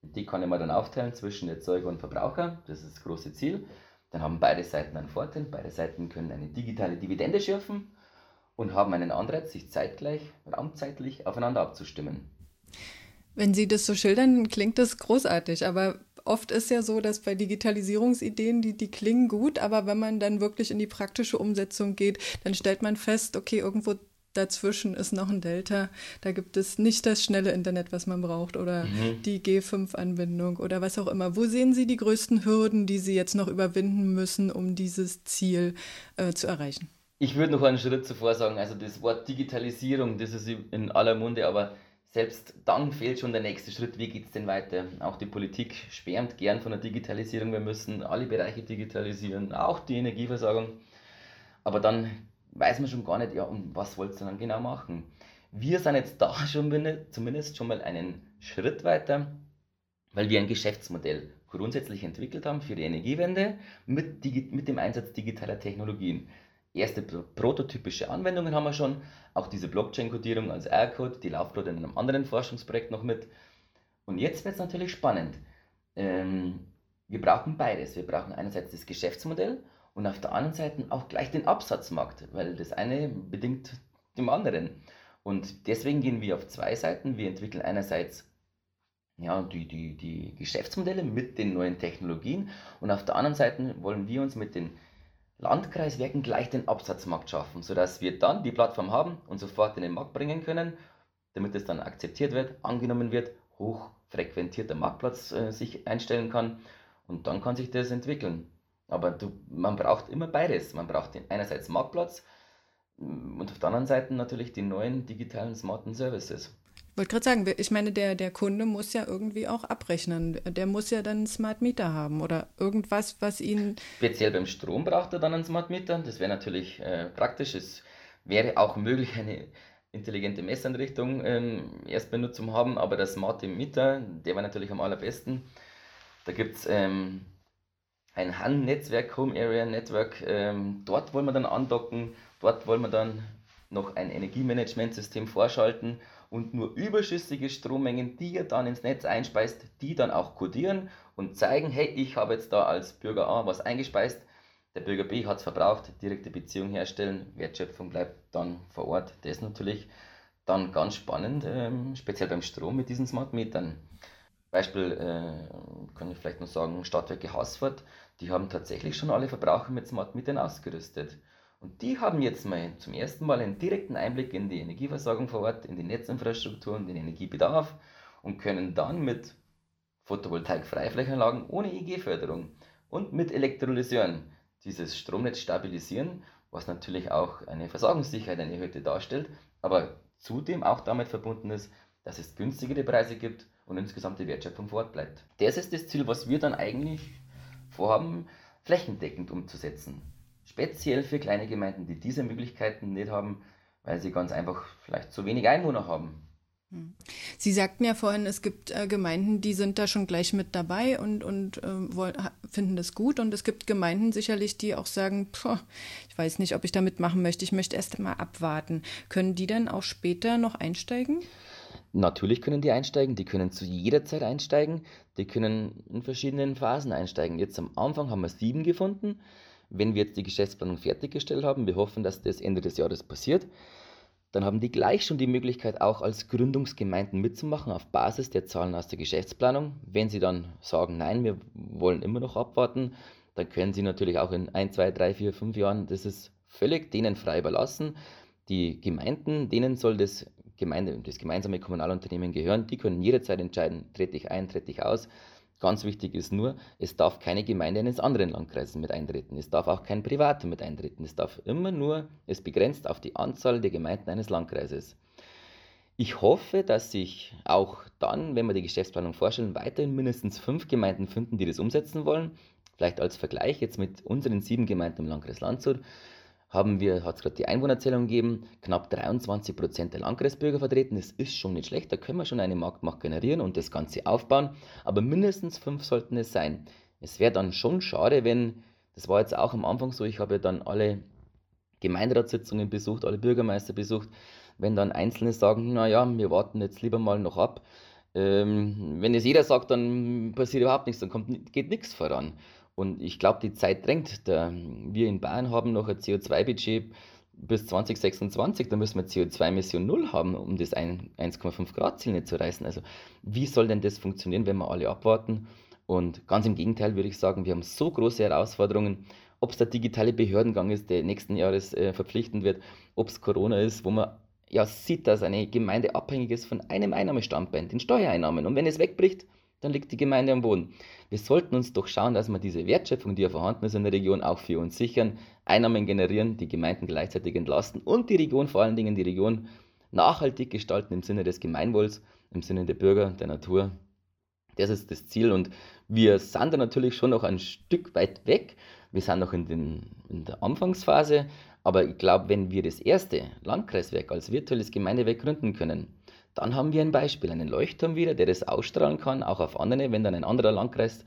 Speaker 1: Die kann ich mal dann aufteilen zwischen Erzeuger und Verbraucher, das ist das große Ziel. Dann haben beide Seiten einen Vorteil, beide Seiten können eine digitale Dividende schürfen und haben einen Anreiz, sich zeitgleich, raumzeitlich aufeinander abzustimmen.
Speaker 2: Wenn Sie das so schildern, klingt das großartig, aber oft ist ja so, dass bei Digitalisierungsideen, die, die klingen gut, aber wenn man dann wirklich in die praktische Umsetzung geht, dann stellt man fest, okay, irgendwo dazwischen ist noch ein Delta, da gibt es nicht das schnelle Internet, was man braucht oder mhm. die G5-Anbindung oder was auch immer. Wo sehen Sie die größten Hürden, die Sie jetzt noch überwinden müssen, um dieses Ziel äh, zu erreichen?
Speaker 1: Ich würde noch einen Schritt zuvor sagen, also das Wort Digitalisierung, das ist in aller Munde, aber selbst dann fehlt schon der nächste Schritt, wie geht es denn weiter? Auch die Politik schwärmt gern von der Digitalisierung, wir müssen alle Bereiche digitalisieren, auch die Energieversorgung. Aber dann weiß man schon gar nicht, ja, und was wollt ihr dann genau machen? Wir sind jetzt da schon zumindest schon mal einen Schritt weiter, weil wir ein Geschäftsmodell grundsätzlich entwickelt haben für die Energiewende mit, mit dem Einsatz digitaler Technologien. Erste prototypische Anwendungen haben wir schon, auch diese Blockchain-Codierung als R-Code, die läuft gerade in einem anderen Forschungsprojekt noch mit. Und jetzt wird es natürlich spannend. Ähm, wir brauchen beides. Wir brauchen einerseits das Geschäftsmodell und auf der anderen Seite auch gleich den Absatzmarkt, weil das eine bedingt dem anderen. Und deswegen gehen wir auf zwei Seiten. Wir entwickeln einerseits ja, die, die, die Geschäftsmodelle mit den neuen Technologien und auf der anderen Seite wollen wir uns mit den Landkreiswerken gleich den Absatzmarkt schaffen, sodass wir dann die Plattform haben und sofort in den Markt bringen können, damit es dann akzeptiert wird, angenommen wird, hochfrequentierter Marktplatz äh, sich einstellen kann und dann kann sich das entwickeln. Aber du, man braucht immer beides. Man braucht einerseits Marktplatz und auf der anderen Seite natürlich die neuen digitalen smarten Services.
Speaker 2: Wollte gerade sagen, ich meine, der, der Kunde muss ja irgendwie auch abrechnen. Der muss ja dann einen Smart Meter haben oder irgendwas, was ihn.
Speaker 1: Speziell beim Strom braucht er dann einen Smart Meter. Das wäre natürlich äh, praktisch. Es wäre auch möglich, eine intelligente Messeinrichtung ähm, erst benutzt zu haben, aber der Smart Meter, der war natürlich am allerbesten. Da gibt es ähm, ein HAN-Netzwerk, Home Area Network. Ähm, dort wollen wir dann andocken, dort wollen wir dann noch ein Energiemanagementsystem vorschalten und nur überschüssige Strommengen, die ihr dann ins Netz einspeist, die dann auch kodieren und zeigen, hey, ich habe jetzt da als Bürger A was eingespeist, der Bürger B hat es verbraucht, direkte Beziehung herstellen, Wertschöpfung bleibt dann vor Ort. Das ist natürlich dann ganz spannend, ähm, speziell beim Strom mit diesen Smart Metern. Beispiel äh, kann ich vielleicht noch sagen, Stadtwerke Haßfurt, die haben tatsächlich schon alle Verbraucher mit Smart Metern ausgerüstet. Und die haben jetzt mal zum ersten Mal einen direkten Einblick in die Energieversorgung vor Ort, in die Netzinfrastruktur und den Energiebedarf und können dann mit Photovoltaik-Freiflächenanlagen ohne EG-Förderung und mit Elektrolyseuren dieses Stromnetz stabilisieren, was natürlich auch eine Versorgungssicherheit, eine erhöhte darstellt, aber zudem auch damit verbunden ist, dass es günstigere Preise gibt und insgesamt die Wertschöpfung vor Ort bleibt. Das ist das Ziel, was wir dann eigentlich vorhaben, flächendeckend umzusetzen. Speziell für kleine Gemeinden, die diese Möglichkeiten nicht haben, weil sie ganz einfach vielleicht zu wenig Einwohner haben.
Speaker 2: Hm. Sie sagten ja vorhin, es gibt äh, Gemeinden, die sind da schon gleich mit dabei und, und äh, wollen, finden das gut. Und es gibt Gemeinden sicherlich, die auch sagen, ich weiß nicht, ob ich da mitmachen möchte, ich möchte erst mal abwarten. Können die dann auch später noch einsteigen?
Speaker 1: Natürlich können die einsteigen, die können zu jeder Zeit einsteigen, die können in verschiedenen Phasen einsteigen. Jetzt am Anfang haben wir sieben gefunden. Wenn wir jetzt die Geschäftsplanung fertiggestellt haben, wir hoffen, dass das Ende des Jahres passiert, dann haben die gleich schon die Möglichkeit, auch als Gründungsgemeinden mitzumachen auf Basis der Zahlen aus der Geschäftsplanung. Wenn sie dann sagen, nein, wir wollen immer noch abwarten, dann können sie natürlich auch in ein, zwei, drei, vier, fünf Jahren, das ist völlig denen frei überlassen. Die Gemeinden, denen soll das Gemeinde, das gemeinsame Kommunalunternehmen gehören, die können jederzeit entscheiden, trete ich ein, trete ich aus. Ganz wichtig ist nur, es darf keine Gemeinde eines anderen Landkreises mit eintreten. Es darf auch kein Privater mit eintreten. Es darf immer nur, es begrenzt auf die Anzahl der Gemeinden eines Landkreises. Ich hoffe, dass sich auch dann, wenn wir die Geschäftsplanung vorstellen, weiterhin mindestens fünf Gemeinden finden, die das umsetzen wollen. Vielleicht als Vergleich jetzt mit unseren sieben Gemeinden im Landkreis Landshut haben wir, hat es gerade die Einwohnerzählung gegeben, knapp 23 Prozent der Landkreisbürger vertreten. Das ist schon nicht schlecht, da können wir schon eine Marktmacht generieren und das Ganze aufbauen, aber mindestens fünf sollten es sein. Es wäre dann schon schade, wenn, das war jetzt auch am Anfang so, ich habe dann alle Gemeinderatssitzungen besucht, alle Bürgermeister besucht, wenn dann Einzelne sagen, naja, wir warten jetzt lieber mal noch ab. Ähm, wenn es jeder sagt, dann passiert überhaupt nichts, dann kommt, geht nichts voran. Und ich glaube, die Zeit drängt. Der, wir in Bayern haben noch ein CO2-Budget bis 2026, da müssen wir CO2-Emission null haben, um das 1,5 Grad Ziel nicht zu reißen. Also wie soll denn das funktionieren, wenn wir alle abwarten? Und ganz im Gegenteil würde ich sagen, wir haben so große Herausforderungen, ob es der digitale Behördengang ist, der nächsten Jahres äh, verpflichtend wird, ob es Corona ist, wo man ja sieht, dass eine Gemeinde abhängig ist von einem Einnahmestandbein, den Steuereinnahmen. Und wenn es wegbricht, dann liegt die Gemeinde am Boden. Wir sollten uns doch schauen, dass wir diese Wertschöpfung, die ja vorhanden ist in der Region, auch für uns sichern, Einnahmen generieren, die Gemeinden gleichzeitig entlasten und die Region, vor allen Dingen die Region, nachhaltig gestalten im Sinne des Gemeinwohls, im Sinne der Bürger, der Natur. Das ist das Ziel und wir sind da natürlich schon noch ein Stück weit weg. Wir sind noch in, den, in der Anfangsphase, aber ich glaube, wenn wir das erste Landkreiswerk als virtuelles Gemeindewerk gründen können, dann haben wir ein Beispiel, einen Leuchtturm wieder, der das ausstrahlen kann, auch auf andere. Wenn dann ein anderer Landkreis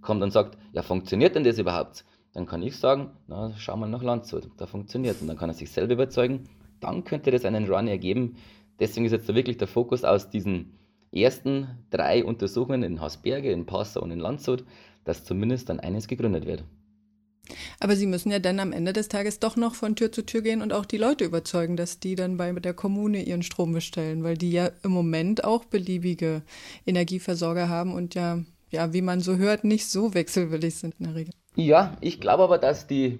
Speaker 1: kommt und sagt, ja, funktioniert denn das überhaupt? Dann kann ich sagen, na, schau mal nach Landshut, da funktioniert. Und dann kann er sich selber überzeugen, dann könnte das einen Run ergeben. Deswegen ist jetzt da wirklich der Fokus aus diesen ersten drei Untersuchungen in Hausberge, in Passau und in Landshut, dass zumindest dann eines gegründet wird.
Speaker 2: Aber Sie müssen ja dann am Ende des Tages doch noch von Tür zu Tür gehen und auch die Leute überzeugen, dass die dann bei der Kommune ihren Strom bestellen, weil die ja im Moment auch beliebige Energieversorger haben und ja, ja, wie man so hört, nicht so wechselwillig sind in der Regel.
Speaker 1: Ja, ich glaube aber, dass die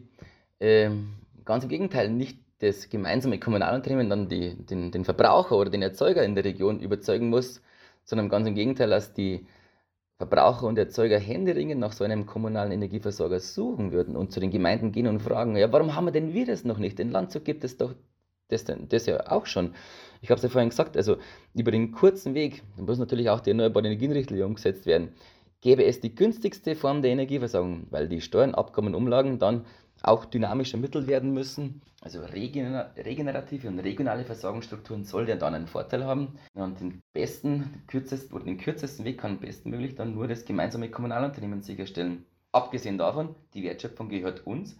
Speaker 1: Ähm, ganz im Gegenteil, nicht das gemeinsame Kommunalunternehmen dann die, den, den Verbraucher oder den Erzeuger in der Region überzeugen muss, sondern ganz im Gegenteil, dass die Verbraucher und Erzeuger händeringend nach so einem kommunalen Energieversorger suchen würden und zu den Gemeinden gehen und fragen, ja, warum haben wir denn wir das noch nicht? In Landshut gibt es doch das, das ja auch schon. Ich habe es ja vorhin gesagt, also über den kurzen Weg, da muss natürlich auch die erneuerbare Energienrichtlinie umgesetzt werden, gäbe es die günstigste Form der Energieversorgung, weil die Steuern, Abkommen, Umlagen dann auch dynamisch ermittelt werden müssen. Also regenerative und regionale Versorgungsstrukturen sollen ja dann einen Vorteil haben. Und den besten, den kürzesten oder den kürzesten Weg kann bestmöglich dann nur das gemeinsame Kommunalunternehmen sicherstellen. Abgesehen davon, die Wertschöpfung gehört uns.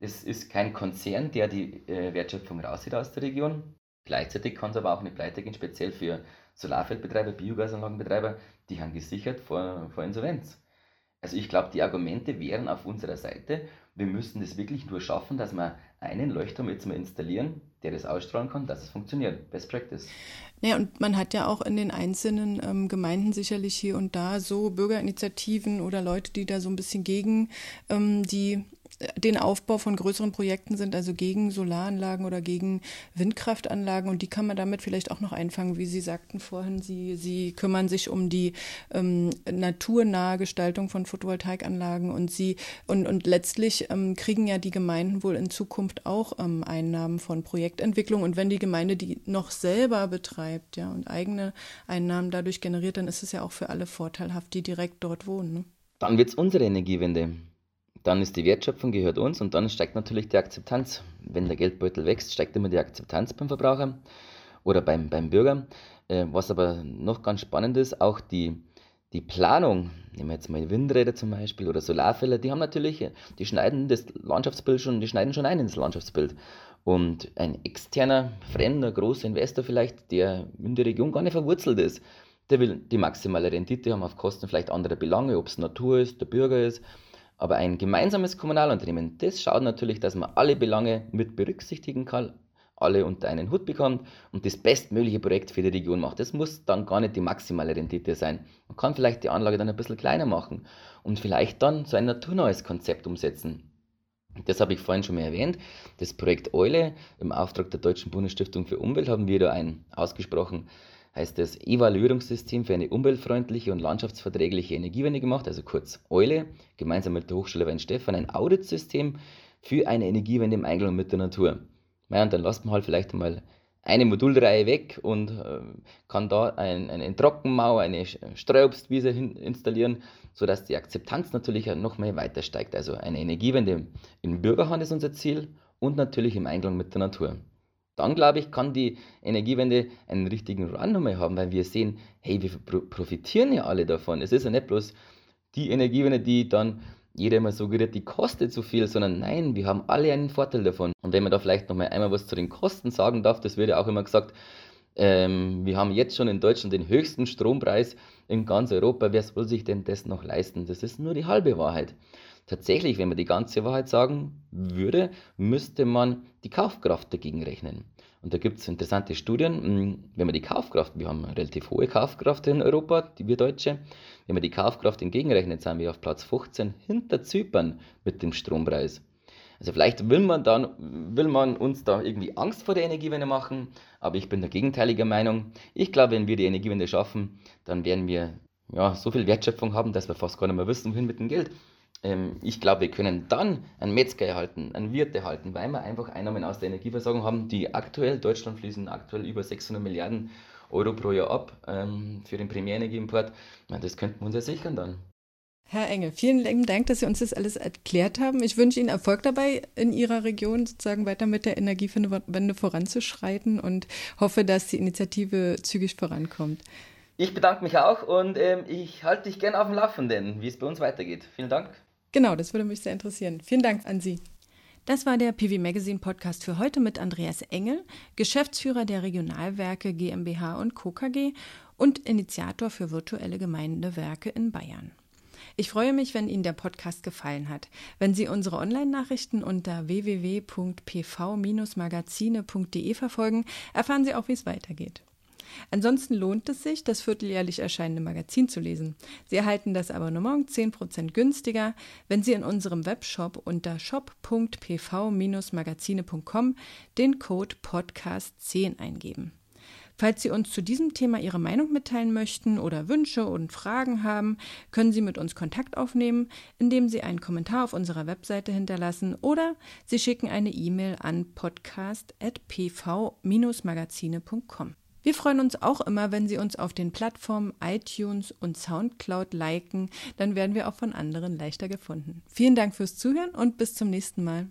Speaker 1: Es ist kein Konzern, der die äh, Wertschöpfung rauszieht aus der Region. Gleichzeitig kann es aber auch eine Pleite gehen, speziell für Solarfeldbetreiber, Biogasanlagenbetreiber, die haben gesichert vor, vor Insolvenz. Also ich glaube, die Argumente wären auf unserer Seite. Wir müssen es wirklich nur schaffen, dass wir einen Leuchtturm jetzt mal installieren, der das ausstrahlen kann, dass es funktioniert. Best Practice.
Speaker 2: Ja, und man hat ja auch in den einzelnen ähm, Gemeinden sicherlich hier und da so Bürgerinitiativen oder Leute, die da so ein bisschen gegen ähm, die den Aufbau von größeren Projekten sind, also gegen Solaranlagen oder gegen Windkraftanlagen. Und die kann man damit vielleicht auch noch einfangen, wie Sie sagten vorhin. Sie, Sie kümmern sich um die ähm, naturnahe Gestaltung von Photovoltaikanlagen und Sie und, und letztlich ähm, kriegen ja die Gemeinden wohl in Zukunft auch ähm, Einnahmen von Projektentwicklung. Und wenn die Gemeinde die noch selber betreibt, ja, und eigene Einnahmen dadurch generiert, dann ist es ja auch für alle vorteilhaft, die direkt dort wohnen. Ne?
Speaker 1: Dann wird es unsere Energiewende dann ist die Wertschöpfung gehört uns und dann steigt natürlich die Akzeptanz. Wenn der Geldbeutel wächst, steigt immer die Akzeptanz beim Verbraucher oder beim, beim Bürger. Äh, was aber noch ganz spannend ist, auch die, die Planung, nehmen wir jetzt mal Windräder zum Beispiel oder Solarfälle, die haben natürlich, die schneiden das Landschaftsbild schon, die schneiden schon ein ins Landschaftsbild. Und ein externer, fremder, großer Investor vielleicht, der in der Region gar nicht verwurzelt ist, der will die maximale Rendite haben auf Kosten vielleicht anderer Belange, ob es Natur ist, der Bürger ist aber ein gemeinsames Kommunalunternehmen, das schaut natürlich, dass man alle Belange mit berücksichtigen kann, alle unter einen Hut bekommt und das bestmögliche Projekt für die Region macht. Das muss dann gar nicht die maximale Rendite sein. Man kann vielleicht die Anlage dann ein bisschen kleiner machen und vielleicht dann so ein naturneues Konzept umsetzen. Das habe ich vorhin schon mal erwähnt. Das Projekt Eule im Auftrag der Deutschen Bundesstiftung für Umwelt haben wir da ein ausgesprochen heißt das Evaluierungssystem für eine umweltfreundliche und landschaftsverträgliche Energiewende gemacht, also kurz EULE, gemeinsam mit der Hochschule Weinstefan, ein Auditsystem für eine Energiewende im Einklang mit der Natur. Ja, und dann lasst man halt vielleicht einmal eine Modulreihe weg und äh, kann da ein, eine Trockenmauer, eine Streuobstwiese installieren, sodass die Akzeptanz natürlich noch mehr weiter steigt. Also eine Energiewende in Bürgerhand ist unser Ziel und natürlich im Einklang mit der Natur. Dann, glaube ich, kann die Energiewende einen richtigen Run nochmal haben, weil wir sehen, hey, wir profitieren ja alle davon. Es ist ja nicht bloß die Energiewende, die dann jeder immer suggeriert, die kostet zu viel, sondern nein, wir haben alle einen Vorteil davon. Und wenn man da vielleicht nochmal einmal was zu den Kosten sagen darf, das wird ja auch immer gesagt, ähm, wir haben jetzt schon in Deutschland den höchsten Strompreis in ganz Europa. Wer soll sich denn das noch leisten? Das ist nur die halbe Wahrheit. Tatsächlich, wenn man die ganze Wahrheit sagen würde, müsste man die Kaufkraft dagegen rechnen. Und da gibt es interessante Studien, hm, wenn man die Kaufkraft, wir haben relativ hohe Kaufkraft in Europa, die wir Deutsche, wenn man die Kaufkraft entgegenrechnet, sind wir auf Platz 15 hinter Zypern mit dem Strompreis. Also vielleicht will man dann, will man uns da irgendwie Angst vor der Energiewende machen, aber ich bin der gegenteiliger Meinung. Ich glaube, wenn wir die Energiewende schaffen, dann werden wir ja, so viel Wertschöpfung haben, dass wir fast gar nicht mehr wissen, wohin mit dem Geld ähm, ich glaube, wir können dann einen Metzger erhalten, einen Wirt erhalten, weil wir einfach Einnahmen aus der Energieversorgung haben, die aktuell, Deutschland fließen aktuell über 600 Milliarden Euro pro Jahr ab ähm, für den Primärenergieimport. Ja, das könnten wir uns ja sichern dann.
Speaker 2: Herr Engel, vielen lieben Dank, dass Sie uns das alles erklärt haben. Ich wünsche Ihnen Erfolg dabei, in Ihrer Region sozusagen weiter mit der Energiewende voranzuschreiten und hoffe, dass die Initiative zügig vorankommt.
Speaker 1: Ich bedanke mich auch und ähm, ich halte dich gerne auf dem Laufenden, wie es bei uns weitergeht. Vielen Dank.
Speaker 2: Genau, das würde mich sehr interessieren. Vielen Dank an Sie. Das war der PV Magazine Podcast für heute mit Andreas Engel, Geschäftsführer der Regionalwerke GmbH und Co. KG und Initiator für virtuelle Gemeindewerke in Bayern. Ich freue mich, wenn Ihnen der Podcast gefallen hat. Wenn Sie unsere Online-Nachrichten unter www.pv-magazine.de verfolgen, erfahren Sie auch, wie es weitergeht. Ansonsten lohnt es sich, das vierteljährlich erscheinende Magazin zu lesen. Sie erhalten das Abonnement 10% günstiger, wenn Sie in unserem Webshop unter shop.pv-magazine.com den Code Podcast10 eingeben. Falls Sie uns zu diesem Thema Ihre Meinung mitteilen möchten oder Wünsche und Fragen haben, können Sie mit uns Kontakt aufnehmen, indem Sie einen Kommentar auf unserer Webseite hinterlassen oder Sie schicken eine E-Mail an podcast.pv-magazine.com. Wir freuen uns auch immer, wenn Sie uns auf den Plattformen iTunes und Soundcloud liken, dann werden wir auch von anderen leichter gefunden. Vielen Dank fürs Zuhören und bis zum nächsten Mal.